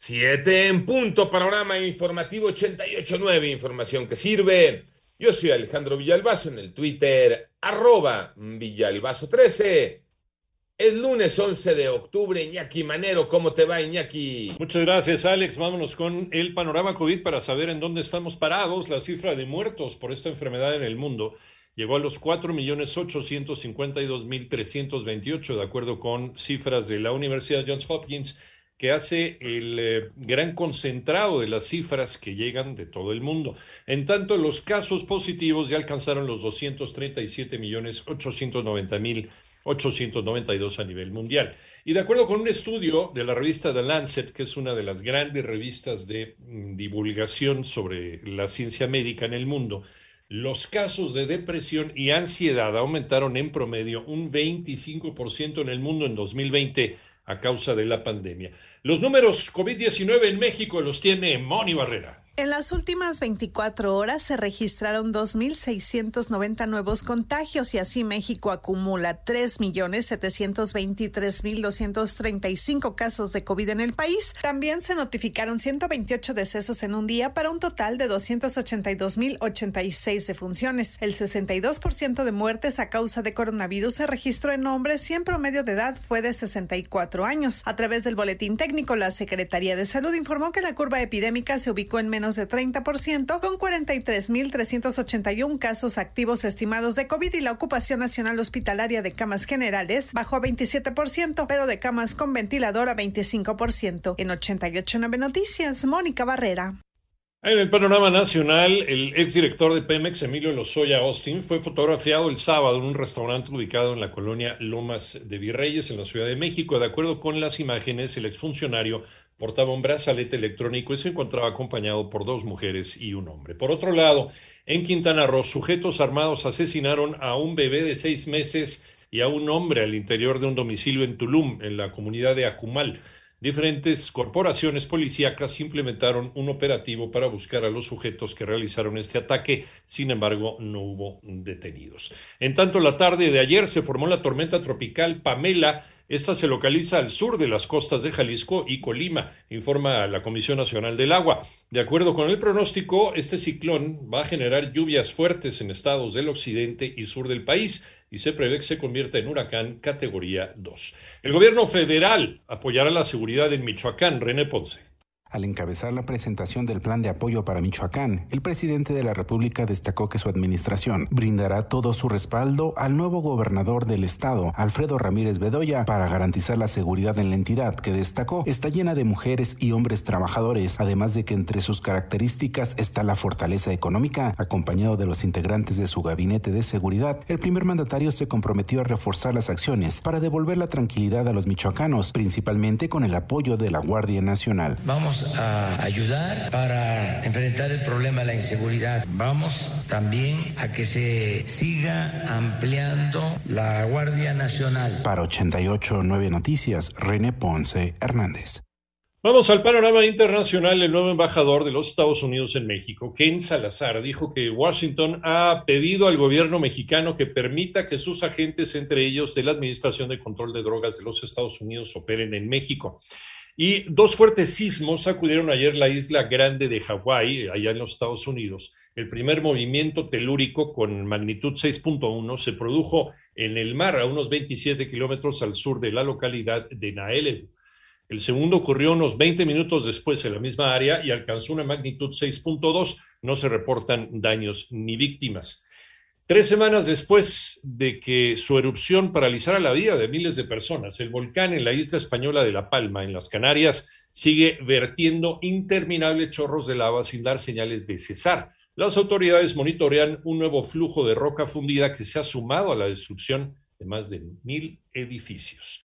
Siete en punto, panorama informativo 88.9, información que sirve. Yo soy Alejandro Villalbazo en el Twitter, arroba Villalbazo13. Es lunes 11 de octubre, Iñaki Manero, ¿cómo te va Iñaki? Muchas gracias Alex, vámonos con el panorama COVID para saber en dónde estamos parados. La cifra de muertos por esta enfermedad en el mundo llegó a los 4.852.328 de acuerdo con cifras de la Universidad Johns Hopkins que hace el eh, gran concentrado de las cifras que llegan de todo el mundo. En tanto, los casos positivos ya alcanzaron los 237 millones 890 mil 892 a nivel mundial. Y de acuerdo con un estudio de la revista The Lancet, que es una de las grandes revistas de mm, divulgación sobre la ciencia médica en el mundo, los casos de depresión y ansiedad aumentaron en promedio un 25% en el mundo en 2020 a causa de la pandemia. Los números COVID-19 en México los tiene Moni Barrera. En las últimas 24 horas se registraron 2.690 nuevos contagios y así México acumula 3.723.235 casos de COVID en el país. También se notificaron 128 decesos en un día para un total de 282.086 defunciones. El 62% de muertes a causa de coronavirus se registró en hombres y en promedio de edad fue de 64 años. A través del boletín técnico, la Secretaría de Salud informó que la curva epidémica se ubicó en menos de 30%, con 43.381 casos activos estimados de COVID y la ocupación nacional hospitalaria de camas generales bajó a 27%, pero de camas con ventilador a 25%. En 88.9 Noticias, Mónica Barrera. En el panorama nacional, el exdirector de Pemex, Emilio Lozoya Austin, fue fotografiado el sábado en un restaurante ubicado en la colonia Lomas de Virreyes, en la Ciudad de México. De acuerdo con las imágenes, el exfuncionario portaba un brazalete electrónico y se encontraba acompañado por dos mujeres y un hombre. Por otro lado, en Quintana Roo, sujetos armados asesinaron a un bebé de seis meses y a un hombre al interior de un domicilio en Tulum, en la comunidad de Acumal. Diferentes corporaciones policíacas implementaron un operativo para buscar a los sujetos que realizaron este ataque, sin embargo no hubo detenidos. En tanto, la tarde de ayer se formó la tormenta tropical Pamela, esta se localiza al sur de las costas de Jalisco y Colima, informa la Comisión Nacional del Agua. De acuerdo con el pronóstico, este ciclón va a generar lluvias fuertes en estados del occidente y sur del país y se prevé que se convierta en huracán categoría 2. El gobierno federal apoyará la seguridad en Michoacán, René Ponce. Al encabezar la presentación del plan de apoyo para Michoacán, el presidente de la República destacó que su administración brindará todo su respaldo al nuevo gobernador del estado, Alfredo Ramírez Bedoya, para garantizar la seguridad en la entidad, que destacó está llena de mujeres y hombres trabajadores, además de que entre sus características está la fortaleza económica. Acompañado de los integrantes de su gabinete de seguridad, el primer mandatario se comprometió a reforzar las acciones para devolver la tranquilidad a los michoacanos, principalmente con el apoyo de la Guardia Nacional. Vamos a ayudar para enfrentar el problema de la inseguridad. Vamos también a que se siga ampliando la Guardia Nacional. Para 88.9 Noticias, René Ponce Hernández. Vamos al panorama internacional. El nuevo embajador de los Estados Unidos en México, Ken Salazar, dijo que Washington ha pedido al gobierno mexicano que permita que sus agentes, entre ellos de la Administración de Control de Drogas de los Estados Unidos, operen en México. Y dos fuertes sismos sacudieron ayer la isla grande de Hawái, allá en los Estados Unidos. El primer movimiento telúrico con magnitud 6.1 se produjo en el mar a unos 27 kilómetros al sur de la localidad de Naele. El segundo ocurrió unos 20 minutos después en la misma área y alcanzó una magnitud 6.2. No se reportan daños ni víctimas. Tres semanas después de que su erupción paralizara la vida de miles de personas, el volcán en la isla española de La Palma, en las Canarias, sigue vertiendo interminables chorros de lava sin dar señales de cesar. Las autoridades monitorean un nuevo flujo de roca fundida que se ha sumado a la destrucción de más de mil edificios.